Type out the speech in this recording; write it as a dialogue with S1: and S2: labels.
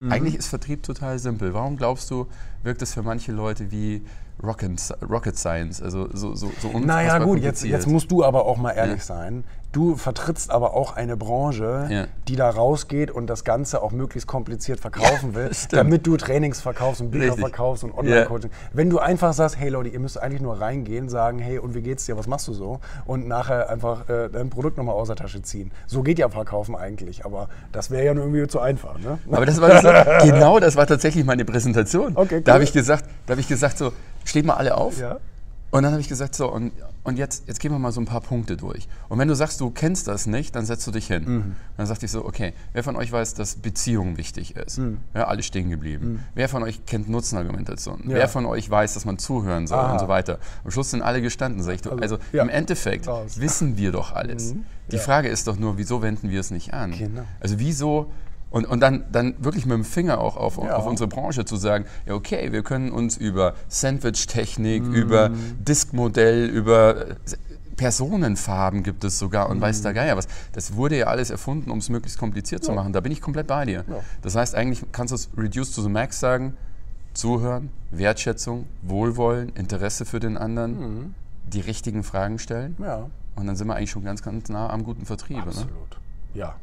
S1: Mhm. Eigentlich ist Vertrieb total simpel. Warum glaubst du, wirkt es für manche Leute wie Rocket, Rocket Science? Also so, so, so
S2: Naja gut, jetzt, jetzt musst du aber auch mal ehrlich ja. sein. Du vertrittst aber auch eine Branche, ja. die da rausgeht und das Ganze auch möglichst kompliziert verkaufen will, damit du Trainings verkaufst und Bücher Richtig. verkaufst und Online-Coaching. Wenn du einfach sagst, hey Leute, ihr müsst eigentlich nur reingehen, sagen, hey, und wie geht's dir, was machst du so? Und nachher einfach äh, dein Produkt nochmal aus der Tasche ziehen. So geht ja Verkaufen eigentlich, aber das wäre ja nur irgendwie zu einfach. Ne?
S1: Aber das war das, genau, das war tatsächlich meine Präsentation. Okay, cool. Da habe ich gesagt, da habe ich gesagt so, steht mal alle auf. Ja. Und dann habe ich gesagt, so, und, und jetzt, jetzt gehen wir mal so ein paar Punkte durch. Und wenn du sagst, du kennst das nicht, dann setzt du dich hin. Mhm. Dann sagte ich so, okay, wer von euch weiß, dass Beziehung wichtig ist? Mhm. Ja, alle stehen geblieben. Mhm. Wer von euch kennt Nutzenargumentation? Ja. Wer von euch weiß, dass man zuhören soll Aha. und so weiter? Am Schluss sind alle gestanden, sag ich. Also, also ja. im Endeffekt Raus. wissen wir doch alles. Mhm. Die. Frage ist doch nur, wieso wenden wir es nicht an? Genau. Also wieso und, und dann, dann wirklich mit dem Finger auch auf, ja. auf unsere Branche zu sagen, ja okay, wir können uns über Sandwich-Technik, mm. über Diskmodell, über Personenfarben gibt es sogar und mm. weiß der Geier was. Das wurde ja alles erfunden, um es möglichst kompliziert ja. zu machen. Da bin ich komplett bei dir. Ja. Das heißt, eigentlich kannst du es reduce to the max sagen, zuhören, Wertschätzung, Wohlwollen, Interesse für den anderen, mm. die richtigen Fragen stellen. Ja. Und dann sind wir eigentlich schon ganz, ganz nah am guten Vertrieb.
S2: Absolut. Ne? Ja.